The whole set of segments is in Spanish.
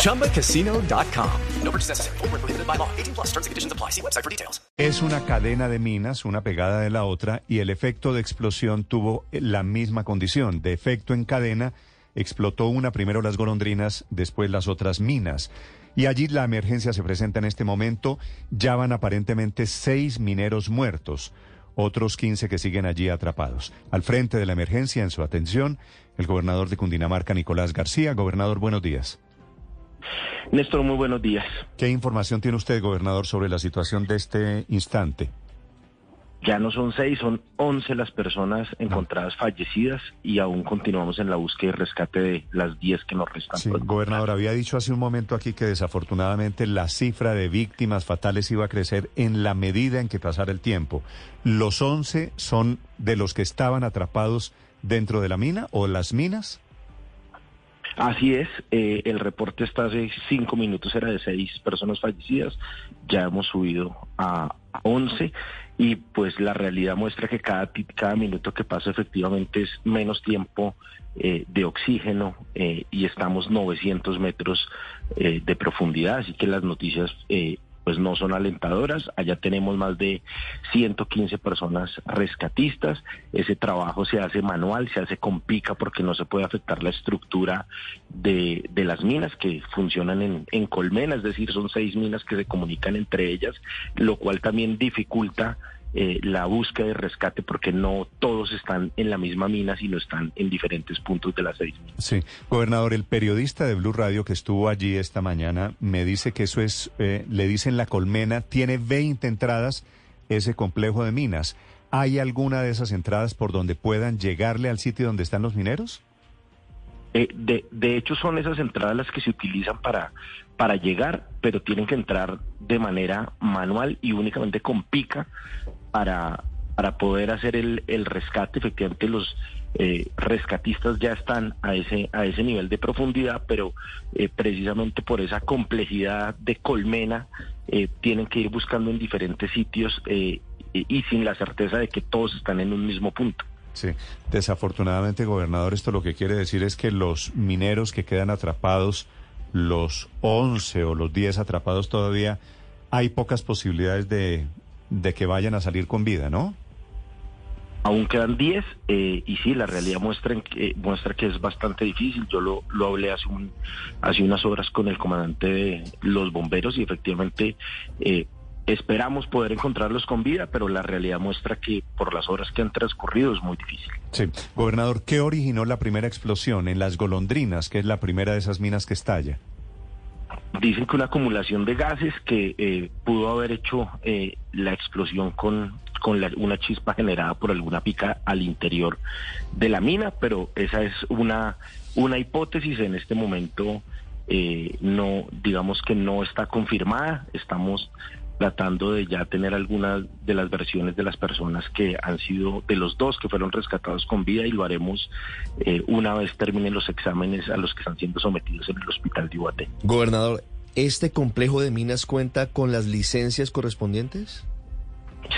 ChumbaCasino.com. No purchase necessary. Full prohibited by law. 18 plus terms and conditions apply. See website for details. Es una cadena de minas, una pegada de la otra, y el efecto de explosión tuvo la misma condición. De efecto en cadena, explotó una primero las golondrinas, después las otras minas. Y allí la emergencia se presenta en este momento. Ya van aparentemente seis mineros muertos, otros 15 que siguen allí atrapados. Al frente de la emergencia, en su atención, el gobernador de Cundinamarca, Nicolás García. Gobernador, buenos días. Néstor, muy buenos días. ¿Qué información tiene usted, gobernador, sobre la situación de este instante? Ya no son seis, son once las personas encontradas fallecidas y aún continuamos en la búsqueda y rescate de las diez que nos restan. Sí, gobernador, había dicho hace un momento aquí que desafortunadamente la cifra de víctimas fatales iba a crecer en la medida en que pasara el tiempo. ¿Los once son de los que estaban atrapados dentro de la mina o las minas? Así es, eh, el reporte está hace cinco minutos, era de seis personas fallecidas, ya hemos subido a once y pues la realidad muestra que cada, cada minuto que pasa efectivamente es menos tiempo eh, de oxígeno eh, y estamos 900 metros de profundidad, así que las noticias pues no son alentadoras. Allá tenemos más de 115 personas rescatistas. Ese trabajo se hace manual, se hace con pica porque no se puede afectar la estructura de, de las minas que funcionan en, en colmena, es decir, son seis minas que se comunican entre ellas, lo cual también dificulta eh, la búsqueda de rescate porque no todos están en la misma mina, sino están en diferentes puntos de las seis minas. Sí, gobernador, el periodista de Blue Radio que estuvo allí esta mañana me dice que eso es, eh, le dicen la colmena, tiene 20 entradas ese complejo de minas. ¿Hay alguna de esas entradas por donde puedan llegarle al sitio donde están los mineros? Eh, de, de hecho, son esas entradas las que se utilizan para, para llegar, pero tienen que entrar de manera manual y únicamente con pica para, para poder hacer el, el rescate. Efectivamente, los eh, rescatistas ya están a ese, a ese nivel de profundidad, pero eh, precisamente por esa complejidad de colmena eh, tienen que ir buscando en diferentes sitios y, y sin la certeza de que todos están en un mismo punto. Sí, desafortunadamente, gobernador, esto lo que quiere decir es que los mineros que quedan atrapados, los 11 o los 10 atrapados todavía, hay pocas posibilidades de, de que vayan a salir con vida, ¿no? Aún quedan 10 eh, y sí, la realidad muestra, en que, muestra que es bastante difícil. Yo lo, lo hablé hace, un, hace unas horas con el comandante de los bomberos y efectivamente eh, esperamos poder encontrarlos con vida, pero la realidad muestra que por las horas que han transcurrido es muy difícil. Sí, gobernador, ¿qué originó la primera explosión en las golondrinas, que es la primera de esas minas que estalla? Dicen que una acumulación de gases que eh, pudo haber hecho eh, la explosión con, con una chispa generada por alguna pica al interior de la mina, pero esa es una, una hipótesis en este momento. Eh, no, digamos que no está confirmada. Estamos tratando de ya tener algunas de las versiones de las personas que han sido, de los dos que fueron rescatados con vida y lo haremos eh, una vez terminen los exámenes a los que están siendo sometidos en el hospital de Iguate. Gobernador, ¿este complejo de minas cuenta con las licencias correspondientes?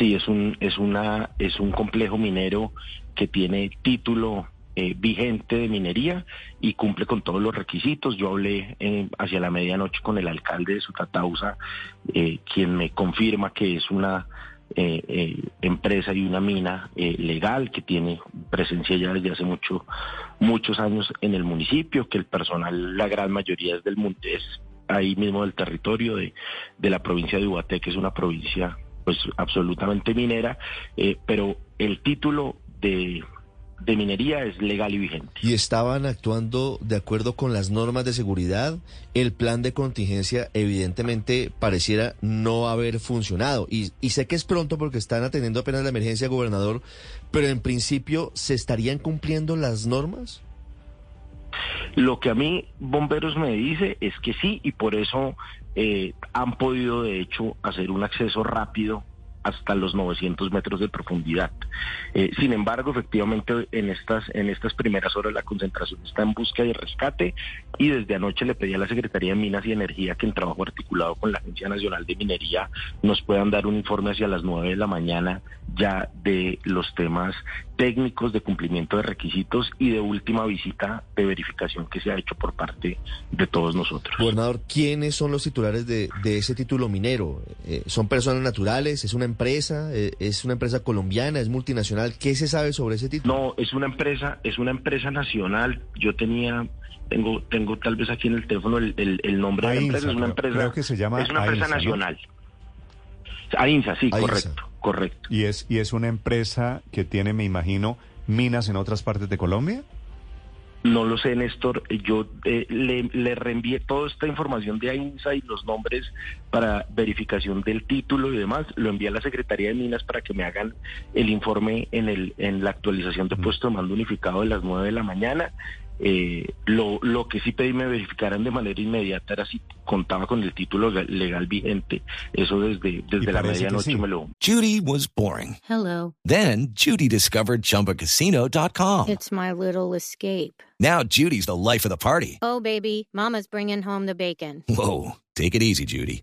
Sí, es un, es una, es un complejo minero que tiene título eh, vigente de minería y cumple con todos los requisitos. Yo hablé eh, hacia la medianoche con el alcalde de Sutatausa, eh, quien me confirma que es una empresa y una mina legal que tiene presencia ya desde hace mucho, muchos años en el municipio, que el personal, la gran mayoría es del Montes, ahí mismo del territorio de, de la provincia de Ubaté, que es una provincia pues absolutamente minera, pero el título de de minería es legal y vigente. ¿Y estaban actuando de acuerdo con las normas de seguridad? El plan de contingencia evidentemente pareciera no haber funcionado. Y, y sé que es pronto porque están atendiendo apenas la emergencia, gobernador, pero en principio, ¿se estarían cumpliendo las normas? Lo que a mí Bomberos me dice es que sí y por eso eh, han podido de hecho hacer un acceso rápido hasta los 900 metros de profundidad. Eh, sin embargo, efectivamente, en estas, en estas primeras horas la concentración está en búsqueda y rescate y desde anoche le pedí a la Secretaría de Minas y Energía que en trabajo articulado con la Agencia Nacional de Minería nos puedan dar un informe hacia las 9 de la mañana ya de los temas técnicos de cumplimiento de requisitos y de última visita de verificación que se ha hecho por parte de todos nosotros. Gobernador, ¿quiénes son los titulares de, de ese título minero? Eh, ¿Son personas naturales? ¿Es una empresa? Eh, ¿Es una empresa colombiana? ¿Es multinacional? ¿Qué se sabe sobre ese título? No, es una empresa, es una empresa nacional. Yo tenía tengo tengo tal vez aquí en el teléfono el, el, el nombre de la empresa, es una empresa creo que se llama es una empresa ¿no? AINSA, sí, AINSA. correcto, correcto. Y es, y es una empresa que tiene, me imagino, minas en otras partes de Colombia. No lo sé, Néstor. Yo eh, le, le reenvié toda esta información de AINSA y los nombres para verificación del título y demás. Lo envié a la Secretaría de Minas para que me hagan el informe en, el, en la actualización de puesto de mando unificado de las 9 de la mañana. Eh, lo, lo que sí pedí me verificaran de manera inmediata era si contaba con el título legal, vigente. Eso desde, desde la medianoche sí. me lo, Judy was boring. Hello. Then Judy discovered ChumbaCasino.com. It's my little escape. Now Judy's the life of the party. Oh, baby, Mama's bringing home the bacon. Whoa, take it easy, Judy.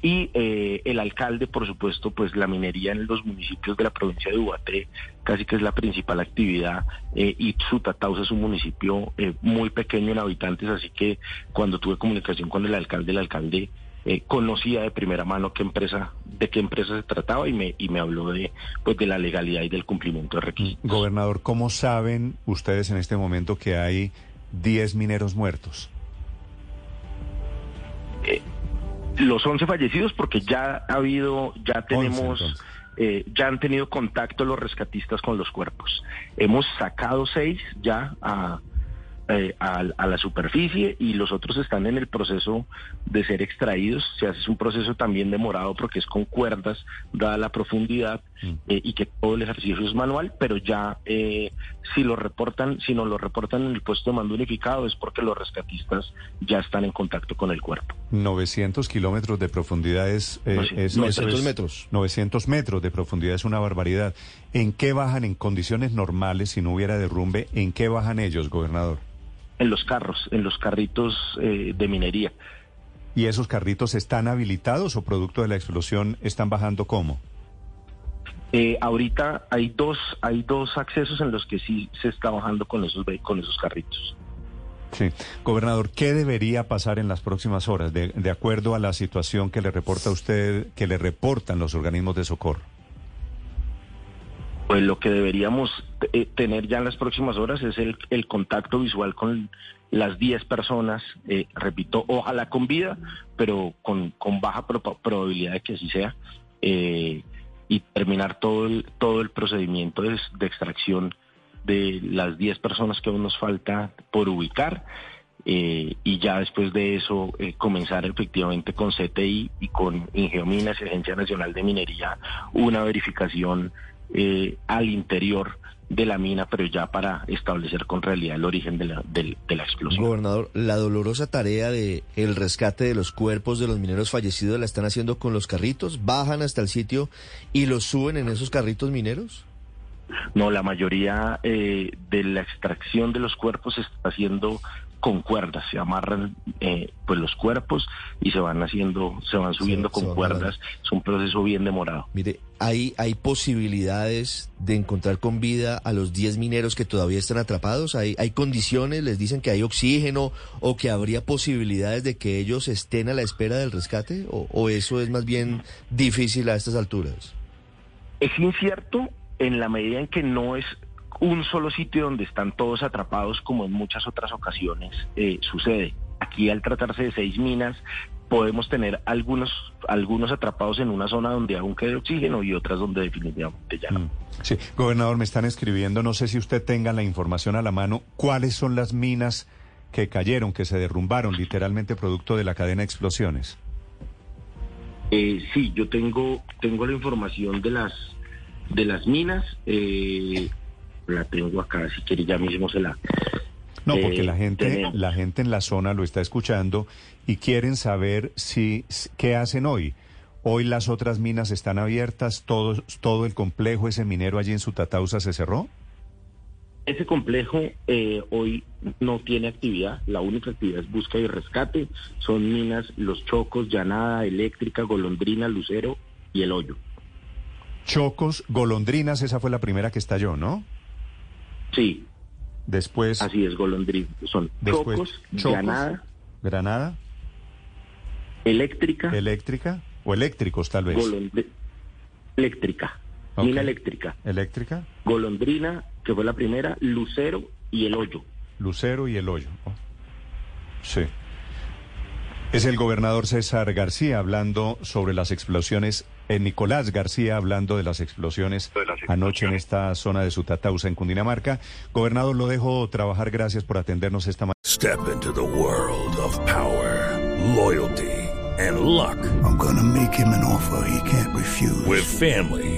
y eh, el alcalde, por supuesto, pues la minería en los municipios de la provincia de Ubaté casi que es la principal actividad eh, y Sutatausa es un municipio eh, muy pequeño en habitantes, así que cuando tuve comunicación con el alcalde, el alcalde eh, conocía de primera mano qué empresa, de qué empresa se trataba y me, y me habló de, pues, de la legalidad y del cumplimiento de requisitos. Gobernador, ¿cómo saben ustedes en este momento que hay 10 mineros muertos? Los 11 fallecidos porque ya ha habido, ya tenemos, eh, ya han tenido contacto los rescatistas con los cuerpos. Hemos sacado seis ya a, eh, a, a la superficie y los otros están en el proceso de ser extraídos. Se hace un proceso también demorado porque es con cuerdas, dada la profundidad eh, y que todo el ejercicio es manual, pero ya eh, si lo reportan, si no lo reportan en el puesto de mando unificado es porque los rescatistas ya están en contacto con el cuerpo. 900 kilómetros de profundidad es, eh, No, sí, es- 900 eso es- metros. 900 metros de profundidad es una barbaridad. ¿En qué bajan en condiciones normales si no hubiera derrumbe? ¿En qué bajan ellos, gobernador? En los carros, en los carritos eh, de minería. ¿Y esos carritos están habilitados o producto de la explosión están bajando cómo? Eh, ahorita hay dos, hay dos accesos en los que sí se está bajando con esos con esos carritos. Sí. Gobernador, ¿qué debería pasar en las próximas horas de, de acuerdo a la situación que le reporta usted, que le reportan los organismos de socorro? Pues lo que deberíamos eh, tener ya en las próximas horas es el, el contacto visual con las 10 personas, eh, repito, ojalá con vida, pero con, con baja proba- probabilidad de que así sea, eh, y terminar todo el, todo el procedimiento de, extracción de las 10 personas que aún nos falta por ubicar. eh, y ya después de eso eh, comenzar efectivamente con CTI y con Ingeominas Agencia Nacional de Minería una verificación eh, al interior de la mina, pero ya para establecer con realidad el origen de la, del- de la explosión. Gobernador, la dolorosa tarea de el rescate de los cuerpos de los mineros fallecidos la están haciendo con los carritos, bajan hasta el sitio y los suben en esos carritos mineros. No, la mayoría eh, de la extracción de los cuerpos se está haciendo con cuerdas, se amarran eh, pues los cuerpos y se van haciendo, se van subiendo con cuerdas, es un proceso bien demorado. Mire, hay, hay posibilidades de encontrar con vida a los 10 mineros que todavía están atrapados. Hay, hay condiciones, les dicen que hay oxígeno o que habría posibilidades de que ellos estén a la espera del rescate o, o eso es más bien difícil a estas alturas. Es incierto en la medida en que no es un solo sitio donde están todos atrapados como en muchas otras ocasiones eh, sucede. Aquí al tratarse de seis minas podemos tener algunos algunos atrapados en una zona donde aún quede oxígeno y otras donde definitivamente ya no. Mm. Sí, gobernador, me están escribiendo, no sé si usted tenga la información a la mano, cuáles son las minas que cayeron, que se derrumbaron literalmente producto de la cadena de explosiones. Eh, sí, yo tengo tengo la información de las de las minas. Eh, la tengo acá, si quiere ya mismo se la. No, porque eh, la gente, tenemos. la gente en la zona lo está escuchando y quieren saber si qué hacen hoy. Hoy las otras minas están abiertas, todo, todo el complejo, ese minero allí en Sutatausa se cerró. Ese complejo eh, hoy no tiene actividad, la única actividad es búsqueda y rescate. Son minas Los Chocos, Llanada, Eléctrica, Golondrina, Lucero y El Hoyo. Chocos, golondrinas, esa fue la primera que estalló, ¿no? Sí, Después, así es, Golondrina. Son después Chocos, Chocos, Llanada, Granada, Eléctrica, eléctrica o eléctricos tal vez. Golondri- Eléctrica, mina eléctrica, Eléctrica, Golondrina, que fue la primera, Lucero y El Hoyo. Lucero y el hoyo. Oh. Sí. Es el gobernador César García hablando sobre las explosiones, eh, Nicolás García hablando de las explosiones anoche en esta zona de Sutatausa, en Cundinamarca. Gobernador, lo dejo trabajar. Gracias por atendernos esta mañana. Step into the world of power, loyalty, and luck. I'm gonna make him an offer he can't refuse. With family,